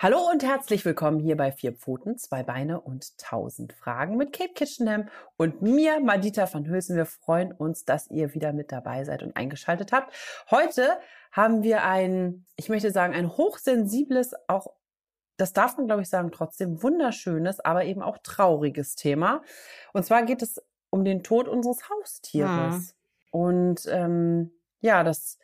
Hallo und herzlich willkommen hier bei Vier Pfoten, zwei Beine und tausend Fragen mit Kate Kitchenham und mir, Madita van Hülsen. Wir freuen uns, dass ihr wieder mit dabei seid und eingeschaltet habt. Heute haben wir ein, ich möchte sagen, ein hochsensibles, auch das darf man, glaube ich, sagen, trotzdem wunderschönes, aber eben auch trauriges Thema. Und zwar geht es um den Tod unseres Haustieres. Hm. Und ähm, ja, das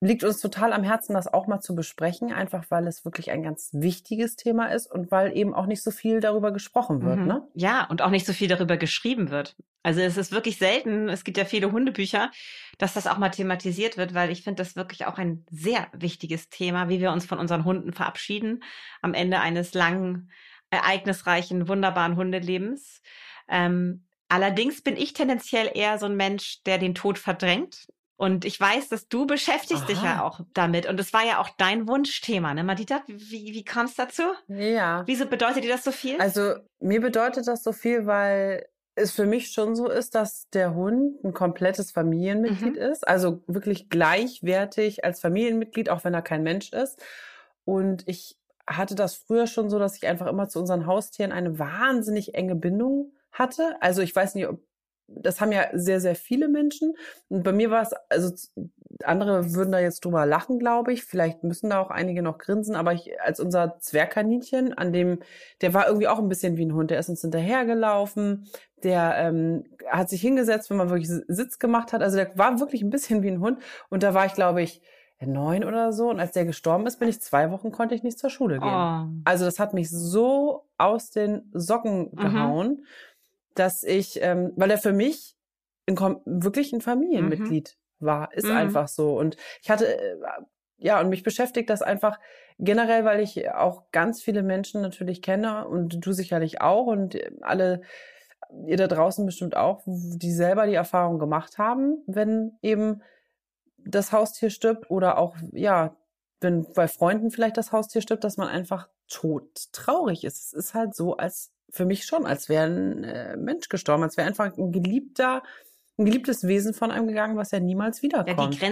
liegt uns total am Herzen, das auch mal zu besprechen, einfach weil es wirklich ein ganz wichtiges Thema ist und weil eben auch nicht so viel darüber gesprochen wird. Mhm. Ne? Ja, und auch nicht so viel darüber geschrieben wird. Also es ist wirklich selten, es gibt ja viele Hundebücher, dass das auch mal thematisiert wird, weil ich finde das wirklich auch ein sehr wichtiges Thema, wie wir uns von unseren Hunden verabschieden am Ende eines langen, ereignisreichen, wunderbaren Hundelebens. Ähm, allerdings bin ich tendenziell eher so ein Mensch, der den Tod verdrängt. Und ich weiß, dass du beschäftigst Aha. dich ja auch damit. Und es war ja auch dein Wunschthema, ne, Madita? Wie, wie kam es dazu? Ja. Wieso bedeutet dir das so viel? Also, mir bedeutet das so viel, weil es für mich schon so ist, dass der Hund ein komplettes Familienmitglied mhm. ist. Also wirklich gleichwertig als Familienmitglied, auch wenn er kein Mensch ist. Und ich hatte das früher schon so, dass ich einfach immer zu unseren Haustieren eine wahnsinnig enge Bindung hatte. Also ich weiß nicht, ob das haben ja sehr, sehr viele Menschen. Und bei mir war es, also andere würden da jetzt drüber lachen, glaube ich. Vielleicht müssen da auch einige noch grinsen, aber ich, als unser Zwergkaninchen, an dem, der war irgendwie auch ein bisschen wie ein Hund. Der ist uns hinterhergelaufen, der ähm, hat sich hingesetzt, wenn man wirklich Sitz gemacht hat. Also der war wirklich ein bisschen wie ein Hund. Und da war ich, glaube ich, neun oder so. Und als der gestorben ist, bin ich zwei Wochen, konnte ich nicht zur Schule gehen. Oh. Also das hat mich so aus den Socken mhm. gehauen. Mhm dass ich, ähm, weil er für mich ein, wirklich ein Familienmitglied mhm. war, ist mhm. einfach so. Und ich hatte, äh, ja, und mich beschäftigt das einfach generell, weil ich auch ganz viele Menschen natürlich kenne und du sicherlich auch und alle, ihr da draußen bestimmt auch, die selber die Erfahrung gemacht haben, wenn eben das Haustier stirbt oder auch, ja, wenn bei Freunden vielleicht das Haustier stirbt, dass man einfach tot traurig ist. Es ist halt so, als für mich schon, als wäre ein äh, Mensch gestorben, als wäre einfach ein geliebter, ein geliebtes Wesen von einem gegangen, was ja niemals wiederkommt. Ja,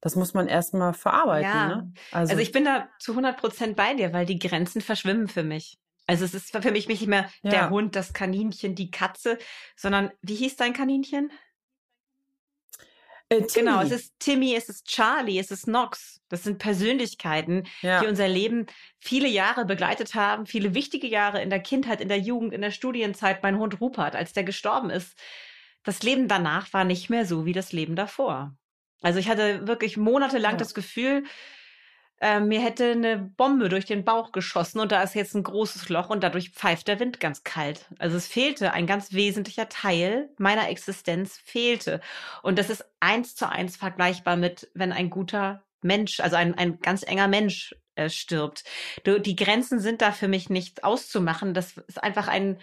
das muss man erstmal verarbeiten. Ja. Ne? Also, also ich bin da zu 100 Prozent bei dir, weil die Grenzen verschwimmen für mich. Also es ist für mich nicht mehr ja. der Hund, das Kaninchen, die Katze, sondern wie hieß dein Kaninchen? Äh, genau, es ist Timmy, es ist Charlie, es ist Knox. Das sind Persönlichkeiten, ja. die unser Leben viele Jahre begleitet haben, viele wichtige Jahre in der Kindheit, in der Jugend, in der Studienzeit. Mein Hund Rupert, als der gestorben ist, das Leben danach war nicht mehr so wie das Leben davor. Also ich hatte wirklich monatelang ja. das Gefühl, äh, mir hätte eine Bombe durch den Bauch geschossen und da ist jetzt ein großes Loch und dadurch pfeift der Wind ganz kalt. Also es fehlte ein ganz wesentlicher Teil meiner Existenz fehlte. Und das ist eins zu eins vergleichbar mit, wenn ein guter Mensch, also ein, ein ganz enger Mensch äh, stirbt. Du, die Grenzen sind da für mich nicht auszumachen. Das ist einfach ein,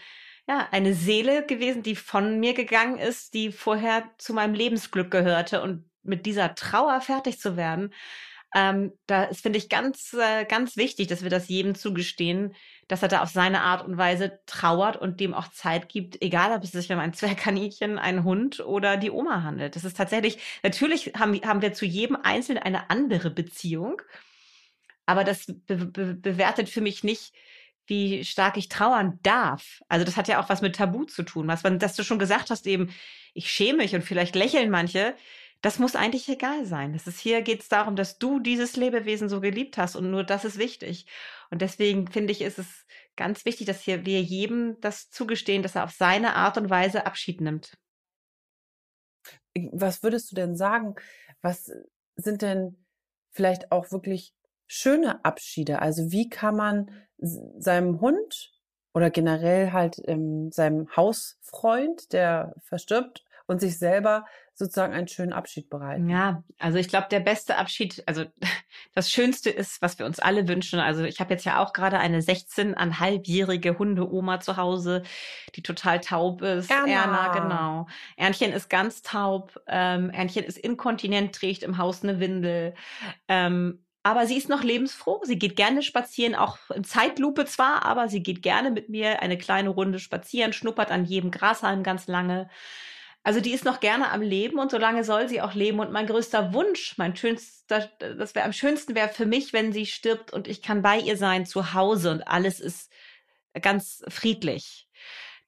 ja, eine Seele gewesen, die von mir gegangen ist, die vorher zu meinem Lebensglück gehörte und mit dieser Trauer fertig zu werden, ähm, da finde ich ganz, äh, ganz wichtig, dass wir das jedem zugestehen, dass er da auf seine Art und Weise trauert und dem auch Zeit gibt, egal ob es sich um ein Zwergkaninchen, einen Hund oder die Oma handelt. Das ist tatsächlich, natürlich haben, haben wir zu jedem Einzelnen eine andere Beziehung, aber das be be bewertet für mich nicht, wie stark ich trauern darf. Also das hat ja auch was mit Tabu zu tun. Was, dass du schon gesagt hast, eben, ich schäme mich und vielleicht lächeln manche das muss eigentlich egal sein. Das ist, hier geht es darum, dass du dieses Lebewesen so geliebt hast und nur das ist wichtig. Und deswegen finde ich, ist es ganz wichtig, dass hier wir jedem das zugestehen, dass er auf seine Art und Weise Abschied nimmt. Was würdest du denn sagen? Was sind denn vielleicht auch wirklich schöne Abschiede? Also wie kann man seinem Hund oder generell halt ähm, seinem Hausfreund, der verstirbt, und sich selber sozusagen einen schönen Abschied bereiten. Ja, also ich glaube, der beste Abschied, also das Schönste ist, was wir uns alle wünschen. Also ich habe jetzt ja auch gerade eine 16,5-jährige Hundeoma zu Hause, die total taub ist. Erna, Erna genau. Ernchen ist ganz taub. Ähm, Ernchen ist inkontinent, trägt im Haus eine Windel. Ähm, aber sie ist noch lebensfroh. Sie geht gerne spazieren, auch in Zeitlupe zwar, aber sie geht gerne mit mir eine kleine Runde spazieren, schnuppert an jedem Grashalm ganz lange. Also die ist noch gerne am Leben und solange soll sie auch leben. Und mein größter Wunsch, mein schönster, das wäre am schönsten wäre für mich, wenn sie stirbt und ich kann bei ihr sein zu Hause und alles ist ganz friedlich.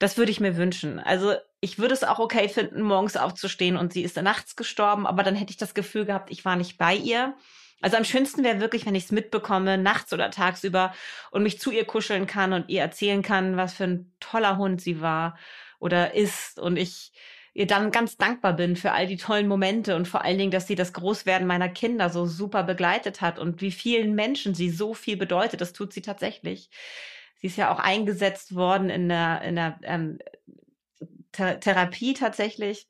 Das würde ich mir wünschen. Also ich würde es auch okay finden, morgens aufzustehen und sie ist nachts gestorben, aber dann hätte ich das Gefühl gehabt, ich war nicht bei ihr. Also am schönsten wäre wirklich, wenn ich es mitbekomme, nachts oder tagsüber und mich zu ihr kuscheln kann und ihr erzählen kann, was für ein toller Hund sie war oder ist und ich ihr dann ganz dankbar bin für all die tollen Momente und vor allen Dingen, dass sie das Großwerden meiner Kinder so super begleitet hat und wie vielen Menschen sie so viel bedeutet. Das tut sie tatsächlich. Sie ist ja auch eingesetzt worden in der, in der ähm, Therapie tatsächlich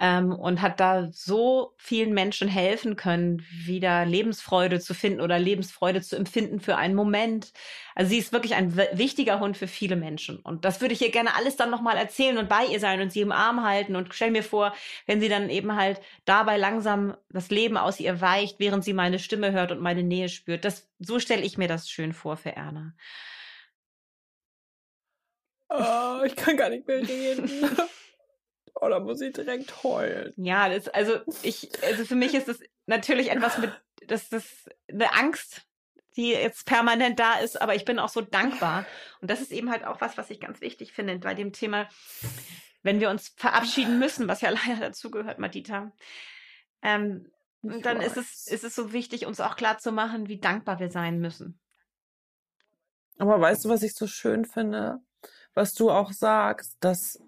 ähm, und hat da so vielen Menschen helfen können, wieder Lebensfreude zu finden oder Lebensfreude zu empfinden für einen Moment. Also sie ist wirklich ein wichtiger Hund für viele Menschen. Und das würde ich ihr gerne alles dann nochmal erzählen und bei ihr sein und sie im Arm halten. Und stell mir vor, wenn sie dann eben halt dabei langsam das Leben aus ihr weicht, während sie meine Stimme hört und meine Nähe spürt. Das, so stelle ich mir das schön vor für Erna. Oh, ich kann gar nicht mehr reden. Oh, da muss ich direkt heulen. Ja, das, also ich, also für mich ist das natürlich etwas mit, das ist eine Angst, die jetzt permanent da ist, aber ich bin auch so dankbar. Und das ist eben halt auch was, was ich ganz wichtig finde bei dem Thema, wenn wir uns verabschieden müssen, was ja leider dazugehört, Madita. Ähm, dann ist es, ist es so wichtig, uns auch klar zu machen, wie dankbar wir sein müssen. Aber weißt du, was ich so schön finde? Was du auch sagst, dass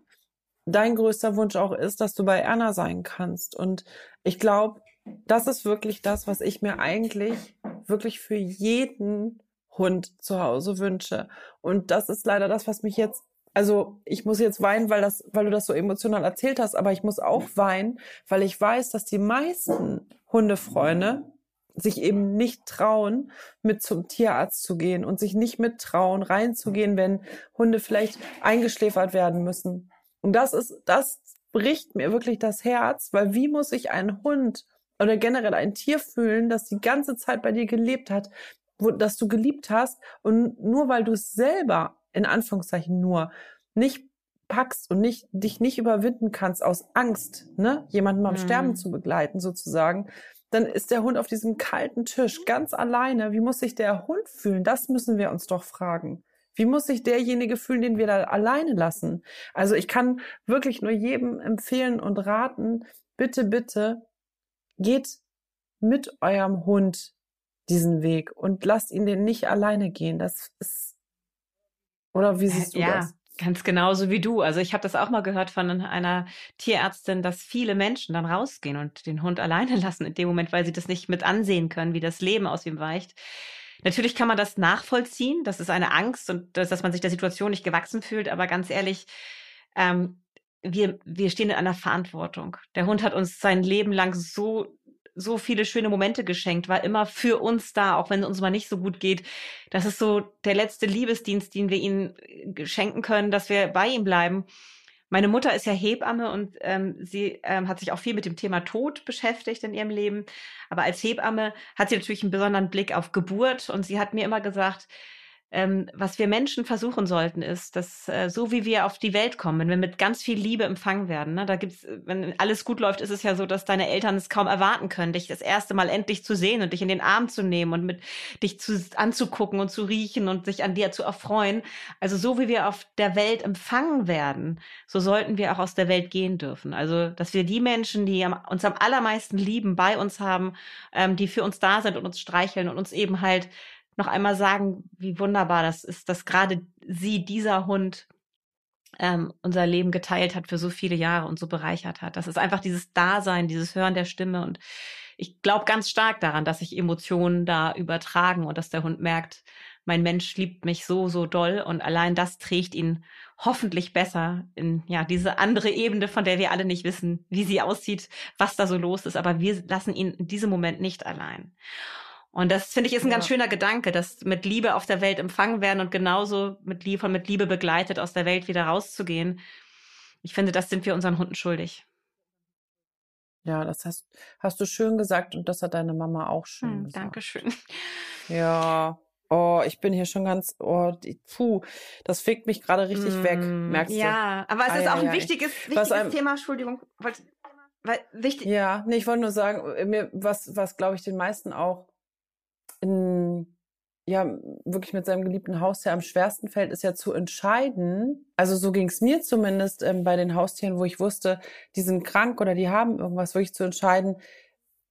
dein größter Wunsch auch ist, dass du bei Erna sein kannst. Und ich glaube, das ist wirklich das, was ich mir eigentlich wirklich für jeden Hund zu Hause wünsche. Und das ist leider das, was mich jetzt also ich muss jetzt weinen, weil das, weil du das so emotional erzählt hast, aber ich muss auch weinen, weil ich weiß, dass die meisten Hundefreunde sich eben nicht trauen, mit zum Tierarzt zu gehen und sich nicht mittrauen, reinzugehen, wenn Hunde vielleicht eingeschläfert werden müssen. Und das ist, das bricht mir wirklich das Herz, weil wie muss sich ein Hund oder generell ein Tier fühlen, das die ganze Zeit bei dir gelebt hat, wo, das du geliebt hast und nur weil du es selber, in Anführungszeichen nur, nicht packst und nicht, dich nicht überwinden kannst aus Angst, ne, jemanden beim mhm. Sterben zu begleiten sozusagen, dann ist der Hund auf diesem kalten Tisch ganz alleine. Wie muss sich der Hund fühlen? Das müssen wir uns doch fragen. Wie muss sich derjenige fühlen, den wir da alleine lassen? Also ich kann wirklich nur jedem empfehlen und raten, bitte, bitte geht mit eurem Hund diesen Weg und lasst ihn den nicht alleine gehen. Das ist, oder wie siehst du ja. das? Ganz genauso wie du. Also ich habe das auch mal gehört von einer Tierärztin, dass viele Menschen dann rausgehen und den Hund alleine lassen in dem Moment, weil sie das nicht mit ansehen können, wie das Leben aus ihm weicht. Natürlich kann man das nachvollziehen. Das ist eine Angst und dass, dass man sich der Situation nicht gewachsen fühlt. Aber ganz ehrlich, ähm, wir, wir stehen in einer Verantwortung. Der Hund hat uns sein Leben lang so so viele schöne Momente geschenkt, war immer für uns da, auch wenn es uns mal nicht so gut geht. Das ist so der letzte Liebesdienst, den wir ihnen äh, schenken können, dass wir bei ihm bleiben. Meine Mutter ist ja Hebamme und ähm, sie ähm, hat sich auch viel mit dem Thema Tod beschäftigt in ihrem Leben. Aber als Hebamme hat sie natürlich einen besonderen Blick auf Geburt und sie hat mir immer gesagt, ähm, was wir Menschen versuchen sollten, ist, dass äh, so wie wir auf die Welt kommen, wenn wir mit ganz viel Liebe empfangen werden, ne, da gibt's, wenn alles gut läuft, ist es ja so, dass deine Eltern es kaum erwarten können, dich das erste Mal endlich zu sehen und dich in den Arm zu nehmen und mit dich zu, anzugucken und zu riechen und sich an dir zu erfreuen. Also so wie wir auf der Welt empfangen werden, so sollten wir auch aus der Welt gehen dürfen. Also dass wir die Menschen, die am, uns am allermeisten lieben, bei uns haben, ähm, die für uns da sind und uns streicheln und uns eben halt noch einmal sagen, wie wunderbar das ist, dass gerade sie, dieser Hund, ähm, unser Leben geteilt hat für so viele Jahre und so bereichert hat. Das ist einfach dieses Dasein, dieses Hören der Stimme. Und ich glaube ganz stark daran, dass sich Emotionen da übertragen und dass der Hund merkt, mein Mensch liebt mich so, so doll und allein das trägt ihn hoffentlich besser in ja diese andere Ebene, von der wir alle nicht wissen, wie sie aussieht, was da so los ist. Aber wir lassen ihn in diesem Moment nicht allein. Und das finde ich ist ein ja. ganz schöner Gedanke, dass mit Liebe auf der Welt empfangen werden und genauso mit Liebe, von mit Liebe begleitet aus der Welt wieder rauszugehen. Ich finde, das sind wir unseren Hunden schuldig. Ja, das hast, hast du schön gesagt und das hat deine Mama auch schön hm, gesagt. Dankeschön. Ja, Oh, ich bin hier schon ganz, oh, die, puh, das fickt mich gerade richtig mm, weg, merkst du? Ja, aber es ah, ist auch ja, ein wichtiges, wichtiges ein, Thema, Entschuldigung, weil, weil wichtig. Ja, nee, ich wollte nur sagen, äh, mir, was, was glaube ich den meisten auch in, ja, wirklich mit seinem geliebten Haustier am schwersten fällt, ist ja zu entscheiden. Also so ging es mir zumindest ähm, bei den Haustieren, wo ich wusste, die sind krank oder die haben irgendwas, wirklich zu entscheiden,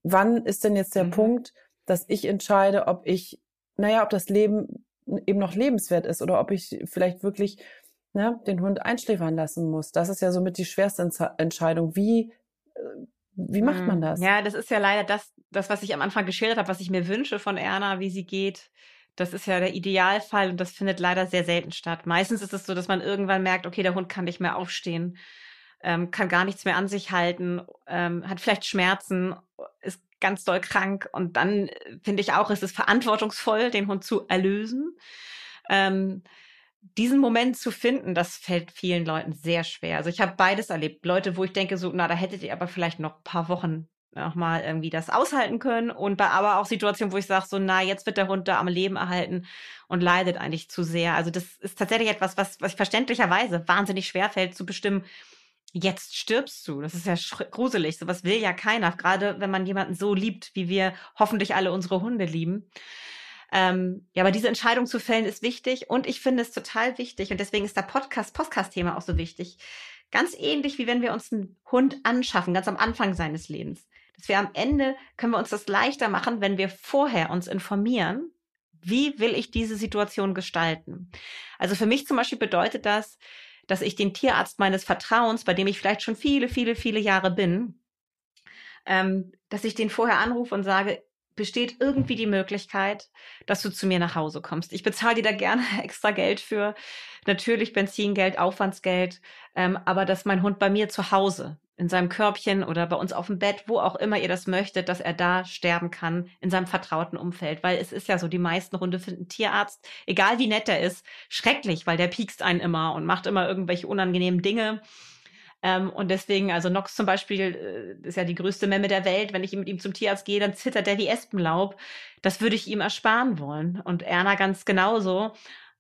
wann ist denn jetzt der mhm. Punkt, dass ich entscheide, ob ich naja, ob das Leben eben noch lebenswert ist oder ob ich vielleicht wirklich ne, den Hund einschläfern lassen muss. Das ist ja somit die schwerste Entscheidung. Wie, äh, wie macht man hm. das? Ja, das ist ja leider das, das, was ich am Anfang geschildert habe, was ich mir wünsche von Erna, wie sie geht. Das ist ja der Idealfall und das findet leider sehr selten statt. Meistens ist es so, dass man irgendwann merkt, okay, der Hund kann nicht mehr aufstehen, ähm, kann gar nichts mehr an sich halten, ähm, hat vielleicht Schmerzen, ist ganz doll krank. Und dann äh, finde ich auch, ist es verantwortungsvoll, den Hund zu erlösen. Ähm, diesen Moment zu finden, das fällt vielen Leuten sehr schwer. Also ich habe beides erlebt. Leute, wo ich denke, so, na, da hättet ihr aber vielleicht noch ein paar Wochen noch mal irgendwie das aushalten können und bei aber auch Situationen, wo ich sage so, na, jetzt wird der Hund da am Leben erhalten und leidet eigentlich zu sehr. Also das ist tatsächlich etwas, was, was verständlicherweise wahnsinnig schwer fällt zu bestimmen, jetzt stirbst du. Das ist ja gruselig. Sowas will ja keiner. Gerade wenn man jemanden so liebt, wie wir hoffentlich alle unsere Hunde lieben. Ähm, ja, aber diese Entscheidung zu fällen ist wichtig und ich finde es total wichtig und deswegen ist der Podcast, Podcast-Thema auch so wichtig. Ganz ähnlich wie wenn wir uns einen Hund anschaffen, ganz am Anfang seines Lebens. Dass wir am Ende können wir uns das leichter machen, wenn wir vorher uns informieren, wie will ich diese Situation gestalten. Also für mich zum Beispiel bedeutet das, dass ich den Tierarzt meines Vertrauens, bei dem ich vielleicht schon viele, viele, viele Jahre bin, ähm, dass ich den vorher anrufe und sage, besteht irgendwie die Möglichkeit, dass du zu mir nach Hause kommst. Ich bezahle dir da gerne extra Geld für, natürlich Benzingeld, Aufwandsgeld, ähm, aber dass mein Hund bei mir zu Hause in seinem Körbchen oder bei uns auf dem Bett, wo auch immer ihr das möchtet, dass er da sterben kann in seinem vertrauten Umfeld. Weil es ist ja so, die meisten Hunde finden Tierarzt, egal wie nett er ist, schrecklich, weil der piekst einen immer und macht immer irgendwelche unangenehmen Dinge. Ähm, und deswegen, also Nox zum Beispiel äh, ist ja die größte Memme der Welt. Wenn ich mit ihm zum Tierarzt gehe, dann zittert er wie Espenlaub. Das würde ich ihm ersparen wollen. Und Erna ganz genauso.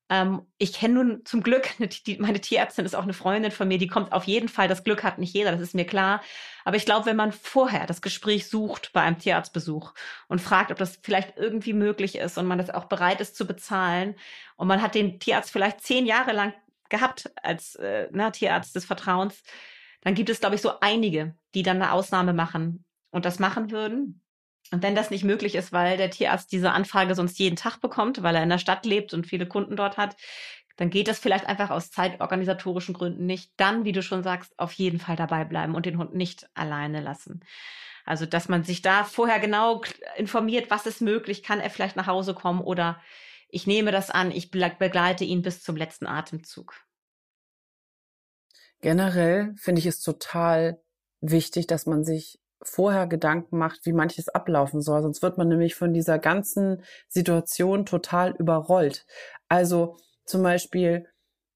Ähm, ich kenne nun zum Glück, die, meine Tierärztin ist auch eine Freundin von mir, die kommt auf jeden Fall, das Glück hat nicht jeder, das ist mir klar. Aber ich glaube, wenn man vorher das Gespräch sucht bei einem Tierarztbesuch und fragt, ob das vielleicht irgendwie möglich ist und man das auch bereit ist zu bezahlen und man hat den Tierarzt vielleicht zehn Jahre lang gehabt als äh, na, ne, Tierarzt des Vertrauens, dann gibt es, glaube ich, so einige, die dann eine Ausnahme machen und das machen würden. Und wenn das nicht möglich ist, weil der Tierarzt diese Anfrage sonst jeden Tag bekommt, weil er in der Stadt lebt und viele Kunden dort hat, dann geht das vielleicht einfach aus zeitorganisatorischen Gründen nicht. Dann, wie du schon sagst, auf jeden Fall dabei bleiben und den Hund nicht alleine lassen. Also, dass man sich da vorher genau informiert, was ist möglich, kann er vielleicht nach Hause kommen oder ich nehme das an, ich begleite ihn bis zum letzten Atemzug. Generell finde ich es total wichtig, dass man sich vorher Gedanken macht, wie manches ablaufen soll. Sonst wird man nämlich von dieser ganzen Situation total überrollt. Also zum Beispiel,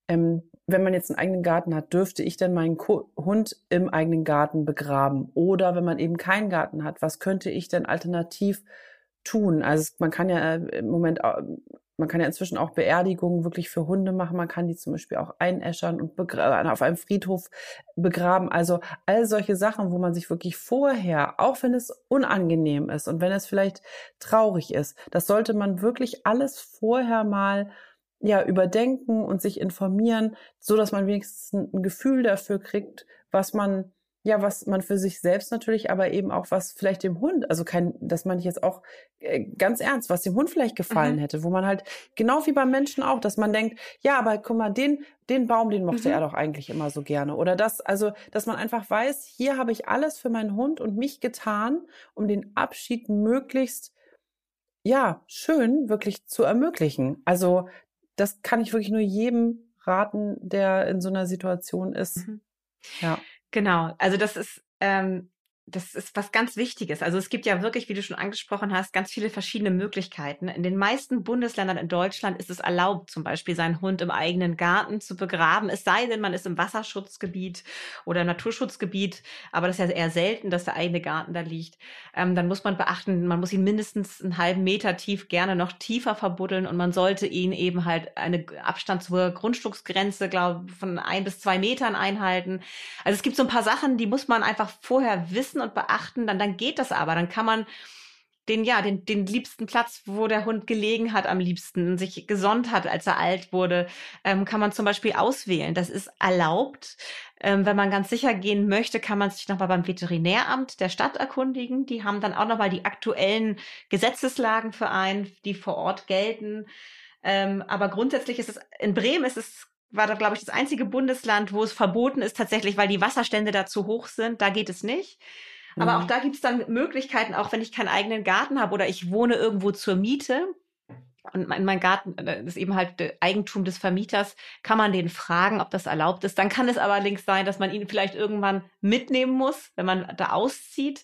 ähm, wenn man jetzt einen eigenen Garten hat, dürfte ich denn meinen Ko Hund im eigenen Garten begraben? Oder wenn man eben keinen Garten hat, was könnte ich denn alternativ tun? Also man kann ja äh, im Moment man kann ja inzwischen auch Beerdigungen wirklich für Hunde machen. Man kann die zum Beispiel auch einäschern und auf einem Friedhof begraben. Also all solche Sachen, wo man sich wirklich vorher, auch wenn es unangenehm ist und wenn es vielleicht traurig ist, das sollte man wirklich alles vorher mal ja überdenken und sich informieren, so dass man wenigstens ein Gefühl dafür kriegt, was man ja, was man für sich selbst natürlich, aber eben auch was vielleicht dem Hund, also kein, das meine ich jetzt auch äh, ganz ernst, was dem Hund vielleicht gefallen mhm. hätte, wo man halt, genau wie beim Menschen auch, dass man denkt, ja, aber guck mal, den, den Baum, den mochte mhm. er doch eigentlich immer so gerne. Oder das, also, dass man einfach weiß, hier habe ich alles für meinen Hund und mich getan, um den Abschied möglichst ja, schön wirklich zu ermöglichen. Also das kann ich wirklich nur jedem raten, der in so einer Situation ist. Mhm. Ja. Genau. Also das ist ähm, das ist was ganz Wichtiges. Also es gibt ja wirklich, wie du schon angesprochen hast, ganz viele verschiedene Möglichkeiten. In den meisten Bundesländern in Deutschland ist es erlaubt, zum Beispiel seinen Hund im eigenen Garten zu begraben. Es sei denn, man ist im Wasserschutzgebiet oder Naturschutzgebiet, aber das ist ja eher selten, dass der eigene Garten da liegt. Ähm, dann muss man beachten, man muss ihn mindestens einen halben Meter tief, gerne noch tiefer verbuddeln und man sollte ihn eben halt eine Abstand zur Grundstücksgrenze, glaube von ein bis zwei Metern einhalten. Also es gibt so ein paar Sachen, die muss man einfach vorher wissen wissen und beachten, dann, dann geht das aber. Dann kann man den, ja, den, den liebsten Platz, wo der Hund gelegen hat am liebsten, sich gesonnt hat, als er alt wurde, ähm, kann man zum Beispiel auswählen. Das ist erlaubt. Ähm, wenn man ganz sicher gehen möchte, kann man sich nochmal beim Veterinäramt der Stadt erkundigen. Die haben dann auch nochmal die aktuellen Gesetzeslagen für einen, die vor Ort gelten. Ähm, aber grundsätzlich ist es, in Bremen ist es war da, glaube ich, das einzige Bundesland, wo es verboten ist, tatsächlich, weil die Wasserstände da zu hoch sind. Da geht es nicht. Aber mhm. auch da gibt es dann Möglichkeiten, auch wenn ich keinen eigenen Garten habe oder ich wohne irgendwo zur Miete und mein, mein Garten äh, ist eben halt Eigentum des Vermieters, kann man den fragen, ob das erlaubt ist. Dann kann es allerdings sein, dass man ihn vielleicht irgendwann mitnehmen muss, wenn man da auszieht.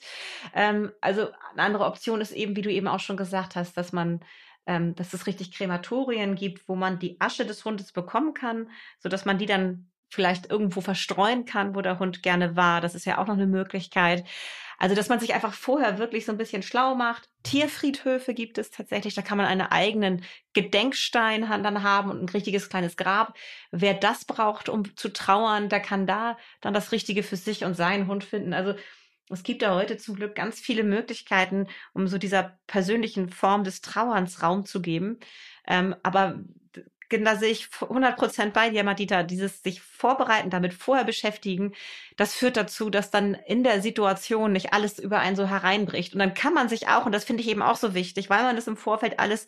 Ähm, also eine andere Option ist eben, wie du eben auch schon gesagt hast, dass man ähm, dass es richtig Krematorien gibt, wo man die Asche des Hundes bekommen kann, so dass man die dann vielleicht irgendwo verstreuen kann, wo der Hund gerne war. Das ist ja auch noch eine Möglichkeit. Also, dass man sich einfach vorher wirklich so ein bisschen schlau macht. Tierfriedhöfe gibt es tatsächlich. Da kann man einen eigenen Gedenkstein dann haben und ein richtiges kleines Grab. Wer das braucht, um zu trauern, der kann da dann das Richtige für sich und seinen Hund finden. Also, es gibt ja heute zum Glück ganz viele Möglichkeiten, um so dieser persönlichen Form des Trauerns Raum zu geben. Ähm, aber da sehe ich 100 Prozent bei dir, Madita. Dieses sich vorbereiten, damit vorher beschäftigen, das führt dazu, dass dann in der Situation nicht alles über einen so hereinbricht. Und dann kann man sich auch, und das finde ich eben auch so wichtig, weil man das im Vorfeld alles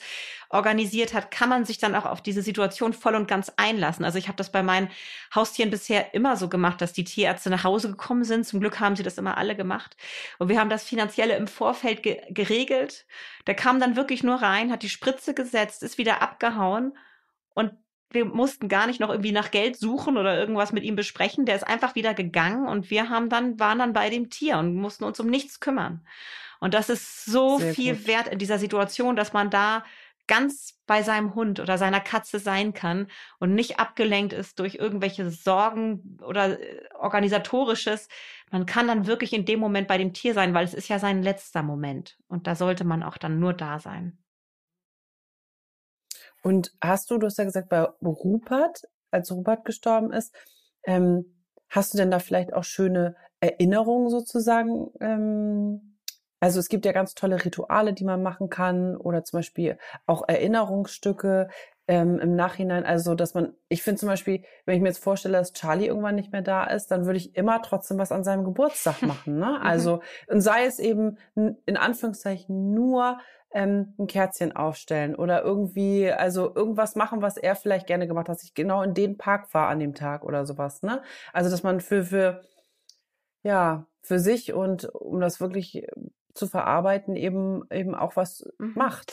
organisiert hat, kann man sich dann auch auf diese Situation voll und ganz einlassen. Also ich habe das bei meinen Haustieren bisher immer so gemacht, dass die Tierärzte nach Hause gekommen sind. Zum Glück haben sie das immer alle gemacht. Und wir haben das Finanzielle im Vorfeld ge geregelt. Der kam dann wirklich nur rein, hat die Spritze gesetzt, ist wieder abgehauen und wir mussten gar nicht noch irgendwie nach Geld suchen oder irgendwas mit ihm besprechen. Der ist einfach wieder gegangen und wir haben dann, waren dann bei dem Tier und mussten uns um nichts kümmern. Und das ist so Sehr viel gut. wert in dieser Situation, dass man da ganz bei seinem Hund oder seiner Katze sein kann und nicht abgelenkt ist durch irgendwelche Sorgen oder äh, organisatorisches. Man kann dann wirklich in dem Moment bei dem Tier sein, weil es ist ja sein letzter Moment. Und da sollte man auch dann nur da sein. Und hast du, du hast ja gesagt, bei Rupert, als Rupert gestorben ist, ähm, hast du denn da vielleicht auch schöne Erinnerungen sozusagen? Ähm, also es gibt ja ganz tolle Rituale, die man machen kann oder zum Beispiel auch Erinnerungsstücke ähm, im Nachhinein. Also dass man, ich finde zum Beispiel, wenn ich mir jetzt vorstelle, dass Charlie irgendwann nicht mehr da ist, dann würde ich immer trotzdem was an seinem Geburtstag machen. Ne? Mhm. Also und sei es eben in Anführungszeichen nur ähm, ein Kerzchen aufstellen oder irgendwie, also irgendwas machen, was er vielleicht gerne gemacht hat, dass ich genau in den Park war an dem Tag oder sowas, ne? Also, dass man für, für, ja, für sich und um das wirklich zu verarbeiten, eben, eben auch was mhm. macht.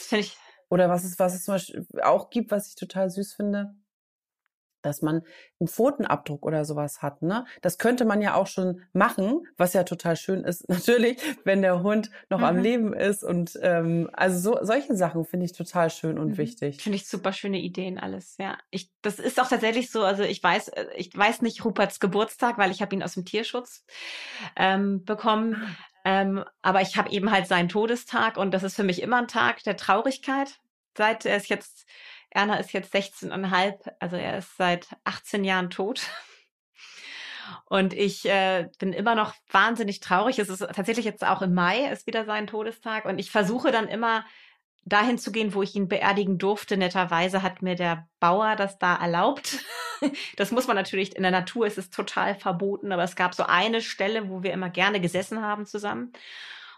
Oder was es, was es zum Beispiel auch gibt, was ich total süß finde, dass man einen Pfotenabdruck oder sowas hat. Ne? Das könnte man ja auch schon machen, was ja total schön ist, natürlich, wenn der Hund noch mhm. am Leben ist. Und ähm, also so, solche Sachen finde ich total schön und mhm. wichtig. Finde ich super schöne Ideen alles, ja. Ich, das ist auch tatsächlich so, also ich weiß, äh, ich weiß nicht Ruperts Geburtstag, weil ich habe ihn aus dem Tierschutz ähm, bekommen. Ah. Ähm, aber ich habe eben halt seinen Todestag und das ist für mich immer ein Tag der Traurigkeit. Seit er ist jetzt Erna ist jetzt 16,5, also er ist seit 18 Jahren tot. Und ich äh, bin immer noch wahnsinnig traurig. Es ist tatsächlich jetzt auch im Mai, ist wieder sein Todestag. Und ich versuche dann immer dahin zu gehen, wo ich ihn beerdigen durfte. Netterweise hat mir der Bauer das da erlaubt. Das muss man natürlich, in der Natur ist es total verboten, aber es gab so eine Stelle, wo wir immer gerne gesessen haben zusammen.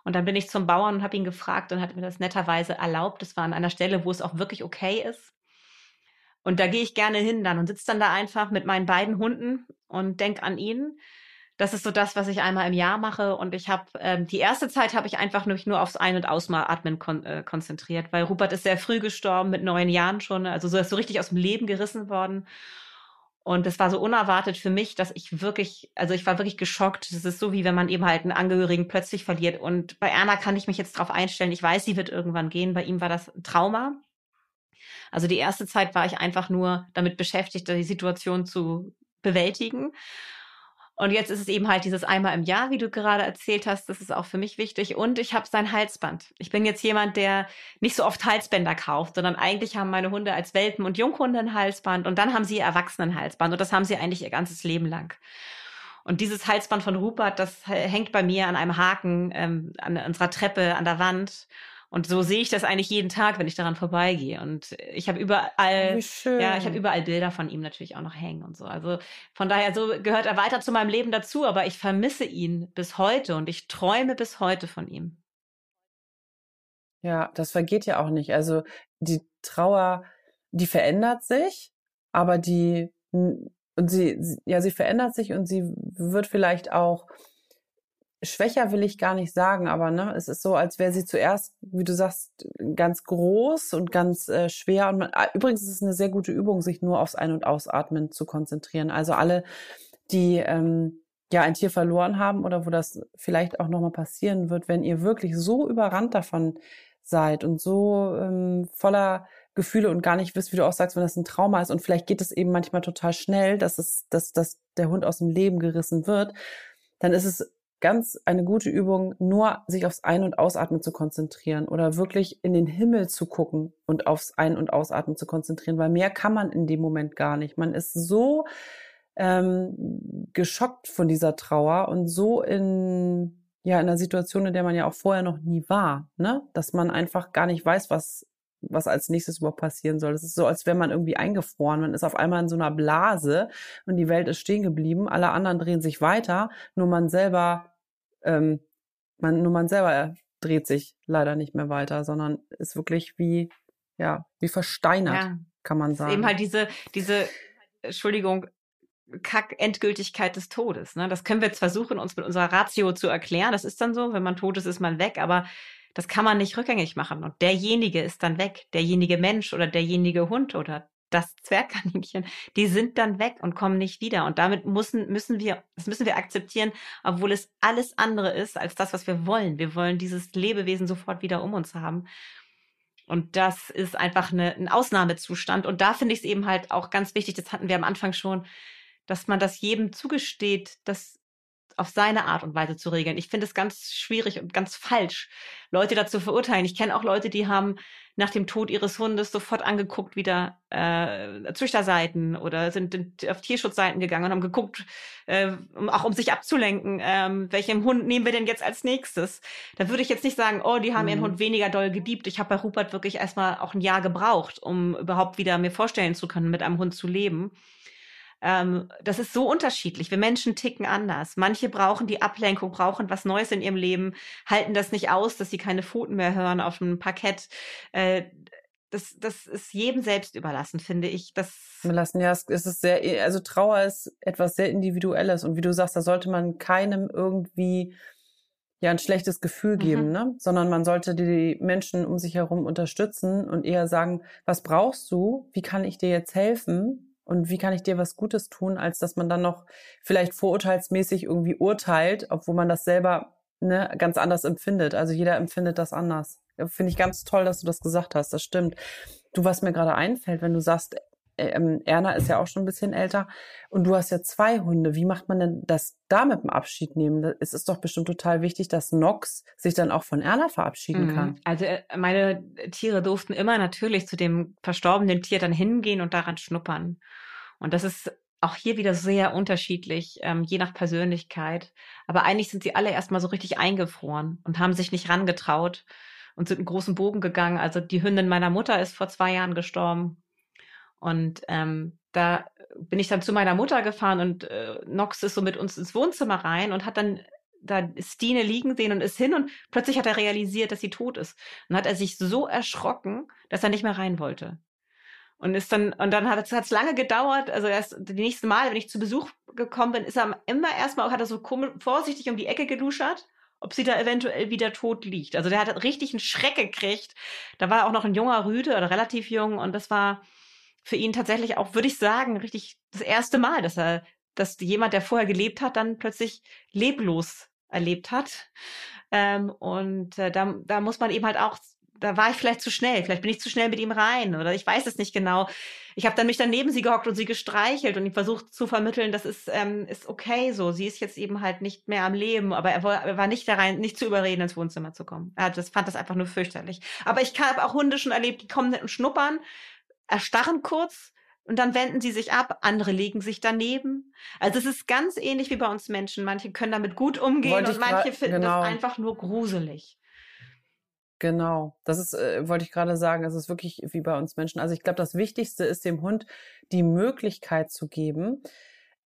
Und dann bin ich zum Bauern und habe ihn gefragt und hat mir das netterweise erlaubt. Das war an einer Stelle, wo es auch wirklich okay ist. Und da gehe ich gerne hin dann und sitze dann da einfach mit meinen beiden Hunden und denk an ihn. Das ist so das, was ich einmal im Jahr mache. Und ich habe ähm, die erste Zeit habe ich einfach nur, nur aufs Ein- und Ausatmen kon äh, konzentriert, weil Rupert ist sehr früh gestorben, mit neun Jahren schon. Also so ist so richtig aus dem Leben gerissen worden. Und es war so unerwartet für mich, dass ich wirklich, also ich war wirklich geschockt. Das ist so, wie wenn man eben halt einen Angehörigen plötzlich verliert. Und bei Erna kann ich mich jetzt darauf einstellen. Ich weiß, sie wird irgendwann gehen. Bei ihm war das ein Trauma. Also die erste Zeit war ich einfach nur damit beschäftigt, die Situation zu bewältigen. Und jetzt ist es eben halt dieses einmal im Jahr, wie du gerade erzählt hast. Das ist auch für mich wichtig. Und ich habe sein Halsband. Ich bin jetzt jemand, der nicht so oft Halsbänder kauft, sondern eigentlich haben meine Hunde als Welpen und Junghunde ein Halsband und dann haben sie ihr Erwachsenenhalsband. Und das haben sie eigentlich ihr ganzes Leben lang. Und dieses Halsband von Rupert, das hängt bei mir an einem Haken ähm, an unserer Treppe an der Wand. Und so sehe ich das eigentlich jeden Tag, wenn ich daran vorbeigehe. Und ich habe überall, ja, ich habe überall Bilder von ihm natürlich auch noch hängen und so. Also von daher, so gehört er weiter zu meinem Leben dazu, aber ich vermisse ihn bis heute und ich träume bis heute von ihm. Ja, das vergeht ja auch nicht. Also die Trauer, die verändert sich, aber die, und sie, ja, sie verändert sich und sie wird vielleicht auch schwächer will ich gar nicht sagen, aber ne, es ist so, als wäre sie zuerst, wie du sagst, ganz groß und ganz äh, schwer. Und man, ah, übrigens ist es eine sehr gute Übung, sich nur aufs Ein- und Ausatmen zu konzentrieren. Also alle, die ähm, ja ein Tier verloren haben oder wo das vielleicht auch nochmal passieren wird, wenn ihr wirklich so überrannt davon seid und so ähm, voller Gefühle und gar nicht wisst, wie du auch sagst, wenn das ein Trauma ist und vielleicht geht es eben manchmal total schnell, dass es, dass, dass der Hund aus dem Leben gerissen wird, dann ist es ganz eine gute Übung, nur sich aufs Ein- und Ausatmen zu konzentrieren oder wirklich in den Himmel zu gucken und aufs Ein- und Ausatmen zu konzentrieren, weil mehr kann man in dem Moment gar nicht. Man ist so ähm, geschockt von dieser Trauer und so in ja in einer Situation, in der man ja auch vorher noch nie war, ne, dass man einfach gar nicht weiß, was was als nächstes überhaupt passieren soll. Es ist so, als wäre man irgendwie eingefroren. Man ist auf einmal in so einer Blase und die Welt ist stehen geblieben. Alle anderen drehen sich weiter, nur man selber, ähm, man, nur man selber dreht sich leider nicht mehr weiter, sondern ist wirklich wie, ja, wie versteinert, ja. kann man sagen. Eben halt diese, diese, Entschuldigung, Kack-Endgültigkeit des Todes. Ne? Das können wir jetzt versuchen, uns mit unserer Ratio zu erklären. Das ist dann so, wenn man tot ist, ist man weg. Aber das kann man nicht rückgängig machen. Und derjenige ist dann weg. Derjenige Mensch oder derjenige Hund oder das Zwergkaninchen, die sind dann weg und kommen nicht wieder. Und damit müssen, müssen wir, das müssen wir akzeptieren, obwohl es alles andere ist als das, was wir wollen. Wir wollen dieses Lebewesen sofort wieder um uns haben. Und das ist einfach eine, ein Ausnahmezustand. Und da finde ich es eben halt auch ganz wichtig, das hatten wir am Anfang schon, dass man das jedem zugesteht, dass auf seine Art und Weise zu regeln. Ich finde es ganz schwierig und ganz falsch, Leute dazu verurteilen. Ich kenne auch Leute, die haben nach dem Tod ihres Hundes sofort angeguckt, wieder äh, Züchterseiten oder sind auf Tierschutzseiten gegangen und haben geguckt, äh, um, auch um sich abzulenken, ähm, welchem Hund nehmen wir denn jetzt als nächstes. Da würde ich jetzt nicht sagen, oh, die haben mhm. ihren Hund weniger doll geliebt. Ich habe bei Rupert wirklich erstmal auch ein Jahr gebraucht, um überhaupt wieder mir vorstellen zu können, mit einem Hund zu leben. Ähm, das ist so unterschiedlich. Wir Menschen ticken anders. Manche brauchen die Ablenkung, brauchen was Neues in ihrem Leben, halten das nicht aus, dass sie keine Pfoten mehr hören auf dem Parkett. Äh, das, das ist jedem selbst überlassen, finde ich. Das überlassen, ja, es ist sehr, also Trauer ist etwas sehr Individuelles und wie du sagst, da sollte man keinem irgendwie ja ein schlechtes Gefühl geben, mhm. ne? Sondern man sollte die Menschen um sich herum unterstützen und eher sagen, was brauchst du? Wie kann ich dir jetzt helfen? Und wie kann ich dir was Gutes tun, als dass man dann noch vielleicht vorurteilsmäßig irgendwie urteilt, obwohl man das selber ne, ganz anders empfindet. Also jeder empfindet das anders. Finde ich ganz toll, dass du das gesagt hast. Das stimmt. Du, was mir gerade einfällt, wenn du sagst, ähm, Erna ist ja auch schon ein bisschen älter und du hast ja zwei Hunde. Wie macht man denn das da mit dem Abschied nehmen? Es ist doch bestimmt total wichtig, dass Nox sich dann auch von Erna verabschieden mhm. kann. Also äh, meine Tiere durften immer natürlich zu dem verstorbenen Tier dann hingehen und daran schnuppern. Und das ist auch hier wieder sehr unterschiedlich, ähm, je nach Persönlichkeit. Aber eigentlich sind sie alle erstmal so richtig eingefroren und haben sich nicht rangetraut und sind einen großen Bogen gegangen. Also die Hündin meiner Mutter ist vor zwei Jahren gestorben. Und ähm, da bin ich dann zu meiner Mutter gefahren und äh, Nox ist so mit uns ins Wohnzimmer rein und hat dann da Stine liegen sehen und ist hin und plötzlich hat er realisiert, dass sie tot ist. Und hat er sich so erschrocken, dass er nicht mehr rein wollte. Und ist dann, und dann hat es lange gedauert. Also erst die nächsten Mal, wenn ich zu Besuch gekommen bin, ist er immer erstmal, hat er so vorsichtig um die Ecke geduschert, ob sie da eventuell wieder tot liegt. Also der hat richtig einen Schreck gekriegt. Da war auch noch ein junger Rüde oder relativ jung und das war für ihn tatsächlich auch, würde ich sagen, richtig das erste Mal, dass er, dass jemand, der vorher gelebt hat, dann plötzlich leblos erlebt hat. Ähm, und äh, da, da muss man eben halt auch da war ich vielleicht zu schnell, vielleicht bin ich zu schnell mit ihm rein oder ich weiß es nicht genau. Ich habe dann mich dann neben sie gehockt und sie gestreichelt und ihm versucht zu vermitteln, das ist, ähm, ist okay so. Sie ist jetzt eben halt nicht mehr am Leben, aber er war, er war nicht da rein, nicht zu überreden, ins Wohnzimmer zu kommen. Er das, fand das einfach nur fürchterlich. Aber ich habe auch Hunde schon erlebt, die kommen und schnuppern, erstarren kurz, und dann wenden sie sich ab, andere legen sich daneben. Also es ist ganz ähnlich wie bei uns Menschen. Manche können damit gut umgehen und manche finden genau. das einfach nur gruselig. Genau, das ist, äh, wollte ich gerade sagen, es ist wirklich wie bei uns Menschen. Also ich glaube, das Wichtigste ist dem Hund die Möglichkeit zu geben,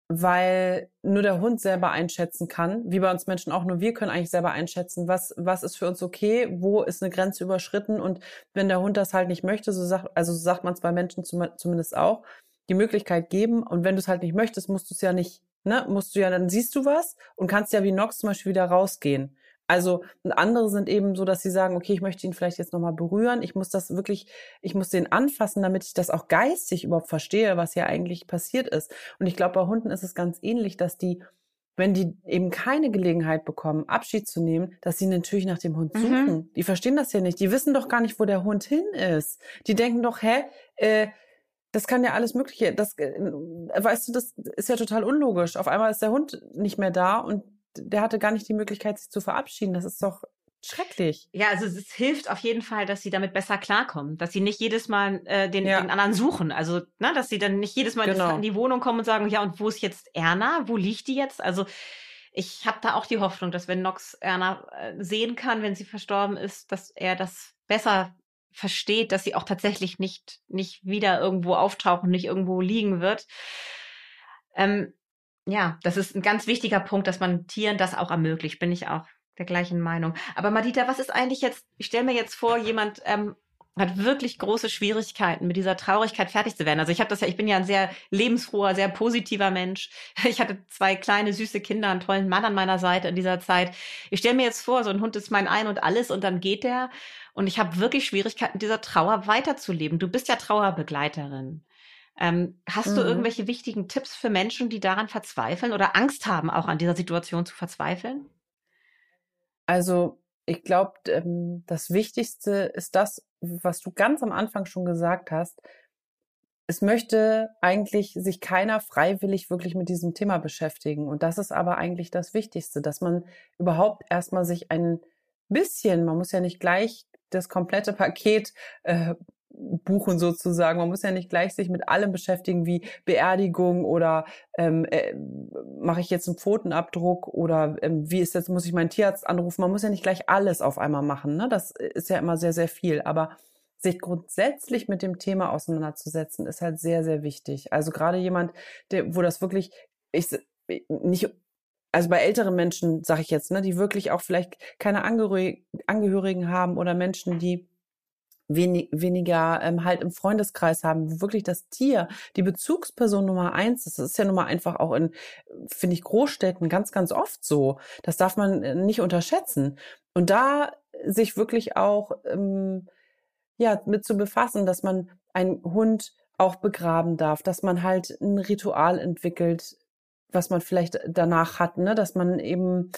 weil nur der Hund selber einschätzen kann, wie bei uns Menschen auch, nur wir können eigentlich selber einschätzen, was, was ist für uns okay, wo ist eine Grenze überschritten und wenn der Hund das halt nicht möchte, so sagt, also so sagt man es bei Menschen zum, zumindest auch, die Möglichkeit geben und wenn du es halt nicht möchtest, musst du es ja nicht, ne, musst du ja, dann siehst du was und kannst ja wie Nox zum Beispiel wieder rausgehen. Also und andere sind eben so, dass sie sagen, okay, ich möchte ihn vielleicht jetzt nochmal berühren. Ich muss das wirklich, ich muss den anfassen, damit ich das auch geistig überhaupt verstehe, was hier eigentlich passiert ist. Und ich glaube, bei Hunden ist es ganz ähnlich, dass die, wenn die eben keine Gelegenheit bekommen, Abschied zu nehmen, dass sie natürlich nach dem Hund mhm. suchen. Mhm. Die verstehen das ja nicht. Die wissen doch gar nicht, wo der Hund hin ist. Die denken doch, hä, äh, das kann ja alles Mögliche. Das, äh, weißt du, das ist ja total unlogisch. Auf einmal ist der Hund nicht mehr da und der hatte gar nicht die Möglichkeit, sich zu verabschieden. Das ist doch schrecklich. Ja, also es hilft auf jeden Fall, dass sie damit besser klarkommen, dass sie nicht jedes Mal äh, den, ja. den anderen suchen. Also, ne, dass sie dann nicht jedes Mal genau. in die Wohnung kommen und sagen, ja, und wo ist jetzt Erna? Wo liegt die jetzt? Also ich habe da auch die Hoffnung, dass wenn Nox Erna äh, sehen kann, wenn sie verstorben ist, dass er das besser versteht, dass sie auch tatsächlich nicht, nicht wieder irgendwo auftauchen, nicht irgendwo liegen wird. Ähm, ja, das ist ein ganz wichtiger Punkt, dass man Tieren das auch ermöglicht. Bin ich auch der gleichen Meinung. Aber Madita, was ist eigentlich jetzt, ich stelle mir jetzt vor, jemand ähm, hat wirklich große Schwierigkeiten, mit dieser Traurigkeit fertig zu werden. Also ich habe das ja, ich bin ja ein sehr lebensfroher, sehr positiver Mensch. Ich hatte zwei kleine, süße Kinder, einen tollen Mann an meiner Seite in dieser Zeit. Ich stelle mir jetzt vor, so ein Hund ist mein Ein und alles und dann geht der. Und ich habe wirklich Schwierigkeiten, dieser Trauer weiterzuleben. Du bist ja Trauerbegleiterin. Ähm, hast mhm. du irgendwelche wichtigen Tipps für Menschen, die daran verzweifeln oder Angst haben, auch an dieser Situation zu verzweifeln? Also ich glaube, ähm, das Wichtigste ist das, was du ganz am Anfang schon gesagt hast. Es möchte eigentlich sich keiner freiwillig wirklich mit diesem Thema beschäftigen. Und das ist aber eigentlich das Wichtigste, dass man überhaupt erstmal sich ein bisschen, man muss ja nicht gleich das komplette Paket äh, buchen sozusagen. Man muss ja nicht gleich sich mit allem beschäftigen wie Beerdigung oder ähm, äh, mache ich jetzt einen Pfotenabdruck oder ähm, wie ist jetzt, muss ich meinen Tierarzt anrufen. Man muss ja nicht gleich alles auf einmal machen. Ne? Das ist ja immer sehr, sehr viel. Aber sich grundsätzlich mit dem Thema auseinanderzusetzen, ist halt sehr, sehr wichtig. Also gerade jemand, der, wo das wirklich, ich nicht also bei älteren Menschen, sage ich jetzt, ne, die wirklich auch vielleicht keine Angehörigen haben oder Menschen, die wenig, weniger ähm, halt im Freundeskreis haben, wo wirklich das Tier die Bezugsperson Nummer eins ist. Das ist ja nun mal einfach auch in, finde ich, Großstädten ganz, ganz oft so. Das darf man äh, nicht unterschätzen. Und da sich wirklich auch ähm, ja mit zu befassen, dass man einen Hund auch begraben darf, dass man halt ein Ritual entwickelt, was man vielleicht danach hat, ne, dass man eben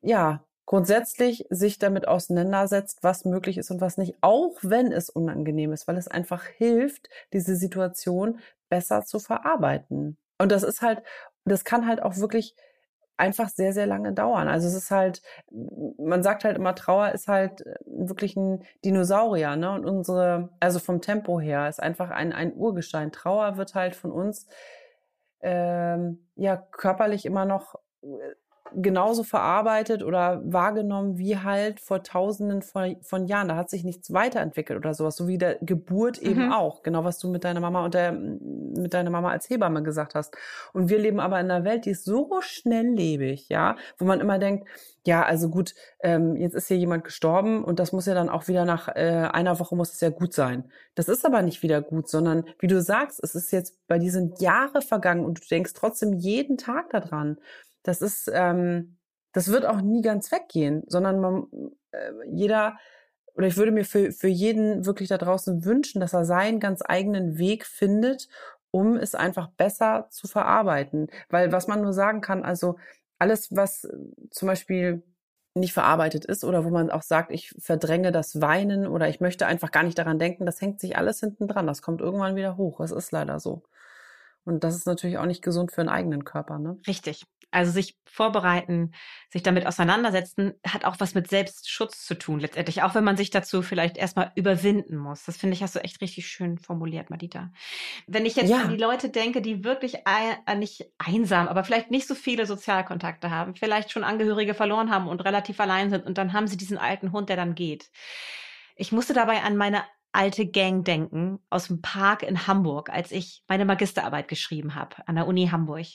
ja grundsätzlich sich damit auseinandersetzt, was möglich ist und was nicht, auch wenn es unangenehm ist, weil es einfach hilft, diese Situation besser zu verarbeiten. Und das ist halt, das kann halt auch wirklich einfach sehr, sehr lange dauern. Also es ist halt, man sagt halt immer, Trauer ist halt wirklich ein Dinosaurier, ne? Und unsere, also vom Tempo her, ist einfach ein, ein Urgestein. Trauer wird halt von uns ähm, ja körperlich immer noch genauso verarbeitet oder wahrgenommen wie halt vor tausenden von, von, Jahren. Da hat sich nichts weiterentwickelt oder sowas, so wie der Geburt mhm. eben auch. Genau, was du mit deiner Mama und der, mit deiner Mama als Hebamme gesagt hast. Und wir leben aber in einer Welt, die ist so schnelllebig, ja, wo man immer denkt, ja, also gut, ähm, jetzt ist hier jemand gestorben und das muss ja dann auch wieder nach äh, einer Woche muss es ja gut sein. Das ist aber nicht wieder gut, sondern wie du sagst, es ist jetzt bei diesen Jahre vergangen und du denkst trotzdem jeden Tag daran. Das ist, ähm, das wird auch nie ganz weggehen, sondern man, äh, jeder, oder ich würde mir für, für jeden wirklich da draußen wünschen, dass er seinen ganz eigenen Weg findet, um es einfach besser zu verarbeiten. Weil was man nur sagen kann, also alles, was äh, zum Beispiel nicht verarbeitet ist oder wo man auch sagt, ich verdränge das Weinen oder ich möchte einfach gar nicht daran denken, das hängt sich alles hinten dran. Das kommt irgendwann wieder hoch. Es ist leider so. Und das ist natürlich auch nicht gesund für einen eigenen Körper, ne? Richtig. Also sich vorbereiten, sich damit auseinandersetzen, hat auch was mit Selbstschutz zu tun, letztendlich. Auch wenn man sich dazu vielleicht erstmal überwinden muss. Das finde ich, hast du echt richtig schön formuliert, Madita. Wenn ich jetzt ja. an die Leute denke, die wirklich ein, äh, nicht einsam, aber vielleicht nicht so viele Sozialkontakte haben, vielleicht schon Angehörige verloren haben und relativ allein sind und dann haben sie diesen alten Hund, der dann geht. Ich musste dabei an meine alte Gang denken aus dem Park in Hamburg, als ich meine Magisterarbeit geschrieben habe an der Uni Hamburg.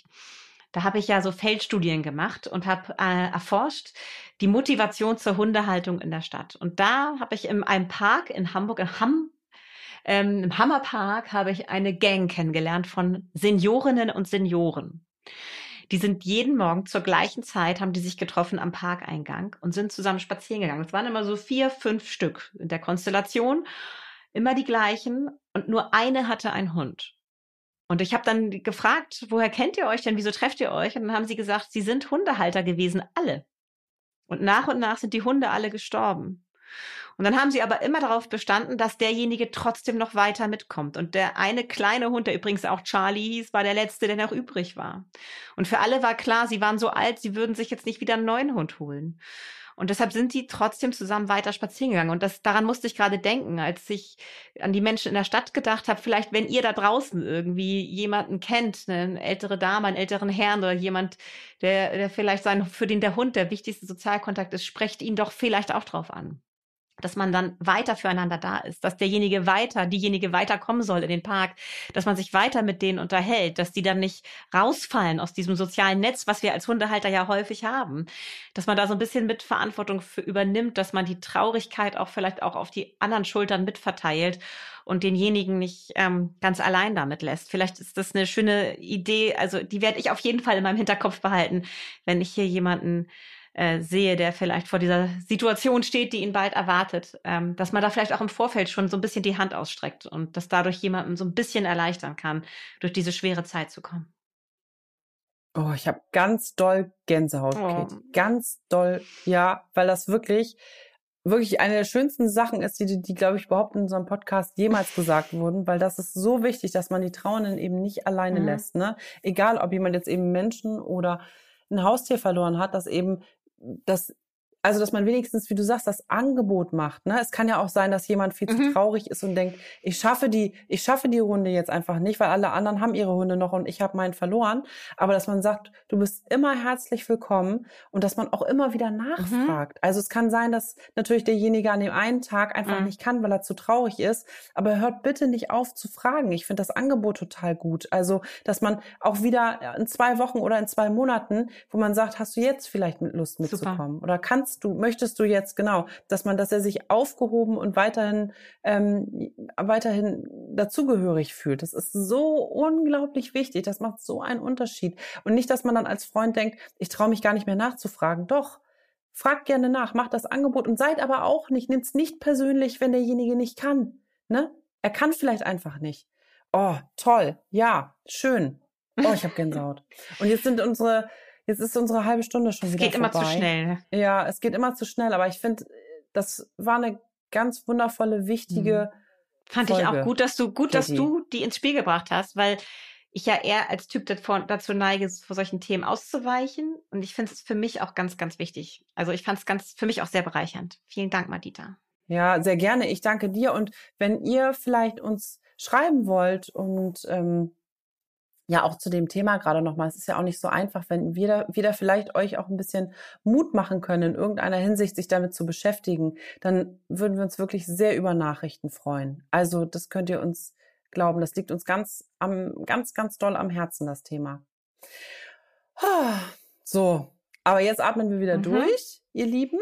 Da habe ich ja so Feldstudien gemacht und habe äh, erforscht die Motivation zur Hundehaltung in der Stadt. Und da habe ich in einem Park in Hamburg, in Hamm, ähm, im Hammerpark, habe ich eine Gang kennengelernt von Seniorinnen und Senioren. Die sind jeden Morgen zur gleichen Zeit, haben die sich getroffen am Parkeingang und sind zusammen spazieren gegangen. Es waren immer so vier, fünf Stück in der Konstellation, immer die gleichen und nur eine hatte einen Hund. Und ich habe dann gefragt, woher kennt ihr euch denn? Wieso trefft ihr euch? Und dann haben sie gesagt, sie sind Hundehalter gewesen, alle. Und nach und nach sind die Hunde alle gestorben. Und dann haben sie aber immer darauf bestanden, dass derjenige trotzdem noch weiter mitkommt. Und der eine kleine Hund, der übrigens auch Charlie hieß, war der letzte, der noch übrig war. Und für alle war klar, sie waren so alt, sie würden sich jetzt nicht wieder einen neuen Hund holen. Und deshalb sind die trotzdem zusammen weiter spazieren gegangen. Und das, daran musste ich gerade denken, als ich an die Menschen in der Stadt gedacht habe. Vielleicht, wenn ihr da draußen irgendwie jemanden kennt, eine ältere Dame, einen älteren Herrn oder jemand, der, der vielleicht sein, für den der Hund der wichtigste Sozialkontakt ist, sprecht ihn doch vielleicht auch drauf an dass man dann weiter füreinander da ist, dass derjenige weiter, diejenige weiterkommen soll in den Park, dass man sich weiter mit denen unterhält, dass die dann nicht rausfallen aus diesem sozialen Netz, was wir als Hundehalter ja häufig haben, dass man da so ein bisschen mit Verantwortung für übernimmt, dass man die Traurigkeit auch vielleicht auch auf die anderen Schultern mitverteilt und denjenigen nicht ähm, ganz allein damit lässt. Vielleicht ist das eine schöne Idee, also die werde ich auf jeden Fall in meinem Hinterkopf behalten, wenn ich hier jemanden äh, sehe, der vielleicht vor dieser Situation steht, die ihn bald erwartet, ähm, dass man da vielleicht auch im Vorfeld schon so ein bisschen die Hand ausstreckt und das dadurch jemandem so ein bisschen erleichtern kann, durch diese schwere Zeit zu kommen. Oh, ich habe ganz doll Gänsehaut, oh. Kate. Ganz doll, ja, weil das wirklich, wirklich eine der schönsten Sachen ist, die, die, glaube ich, überhaupt in unserem Podcast jemals gesagt wurden, weil das ist so wichtig, dass man die Trauenden eben nicht alleine mhm. lässt, ne? Egal, ob jemand jetzt eben Menschen oder ein Haustier verloren hat, dass eben das also dass man wenigstens, wie du sagst, das Angebot macht. Ne? Es kann ja auch sein, dass jemand viel mhm. zu traurig ist und denkt, ich schaffe die, ich schaffe die Runde jetzt einfach nicht, weil alle anderen haben ihre Hunde noch und ich habe meinen verloren. Aber dass man sagt, du bist immer herzlich willkommen und dass man auch immer wieder mhm. nachfragt. Mhm. Also es kann sein, dass natürlich derjenige an dem einen Tag einfach mhm. nicht kann, weil er zu traurig ist. Aber hört bitte nicht auf zu fragen. Ich finde das Angebot total gut. Also dass man auch wieder in zwei Wochen oder in zwei Monaten, wo man sagt, hast du jetzt vielleicht Lust mitzukommen Super. oder kannst kannst du, möchtest du jetzt genau, dass man, dass er sich aufgehoben und weiterhin, ähm, weiterhin dazugehörig fühlt. Das ist so unglaublich wichtig. Das macht so einen Unterschied. Und nicht, dass man dann als Freund denkt, ich traue mich gar nicht mehr nachzufragen. Doch. Fragt gerne nach, macht das Angebot und seid aber auch nicht, nimmt's nicht persönlich, wenn derjenige nicht kann. Ne? Er kann vielleicht einfach nicht. Oh, toll. Ja, schön. Oh, ich habe Gänsehaut. Und jetzt sind unsere Jetzt ist unsere halbe Stunde schon es wieder vorbei. Es geht immer zu schnell. Ne? Ja, es geht immer zu schnell. Aber ich finde, das war eine ganz wundervolle, wichtige. Mhm. Fand Folge. ich auch gut, dass du gut, dass du die ins Spiel gebracht hast, weil ich ja eher als Typ dazu neige, vor solchen Themen auszuweichen. Und ich finde es für mich auch ganz, ganz wichtig. Also ich fand es ganz für mich auch sehr bereichernd. Vielen Dank, Madita. Ja, sehr gerne. Ich danke dir. Und wenn ihr vielleicht uns schreiben wollt und ähm, ja, auch zu dem Thema gerade nochmal. Es ist ja auch nicht so einfach, wenn wir da, wir da vielleicht euch auch ein bisschen Mut machen können, in irgendeiner Hinsicht sich damit zu beschäftigen, dann würden wir uns wirklich sehr über Nachrichten freuen. Also das könnt ihr uns glauben. Das liegt uns ganz am, ganz, ganz doll am Herzen, das Thema. So. Aber jetzt atmen wir wieder mhm. durch, ihr Lieben,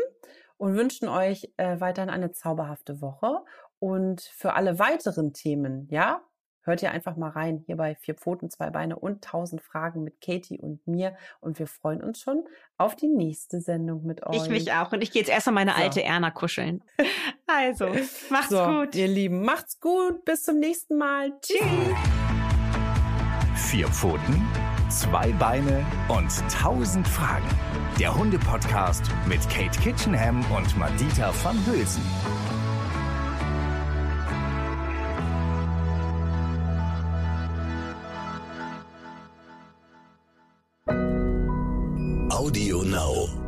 und wünschen euch äh, weiterhin eine zauberhafte Woche. Und für alle weiteren Themen, ja, Hört ihr einfach mal rein hier bei Vier Pfoten, zwei Beine und tausend Fragen mit Katie und mir. Und wir freuen uns schon auf die nächste Sendung mit euch. Ich mich auch. Und ich gehe jetzt erstmal meine so. alte Erna kuscheln. Also, macht's so, gut. Ihr Lieben, macht's gut. Bis zum nächsten Mal. Tschüss. Vier Pfoten, zwei Beine und tausend Fragen. Der Hunde-Podcast mit Kate Kitchenham und Madita van Hülsen. Bilbao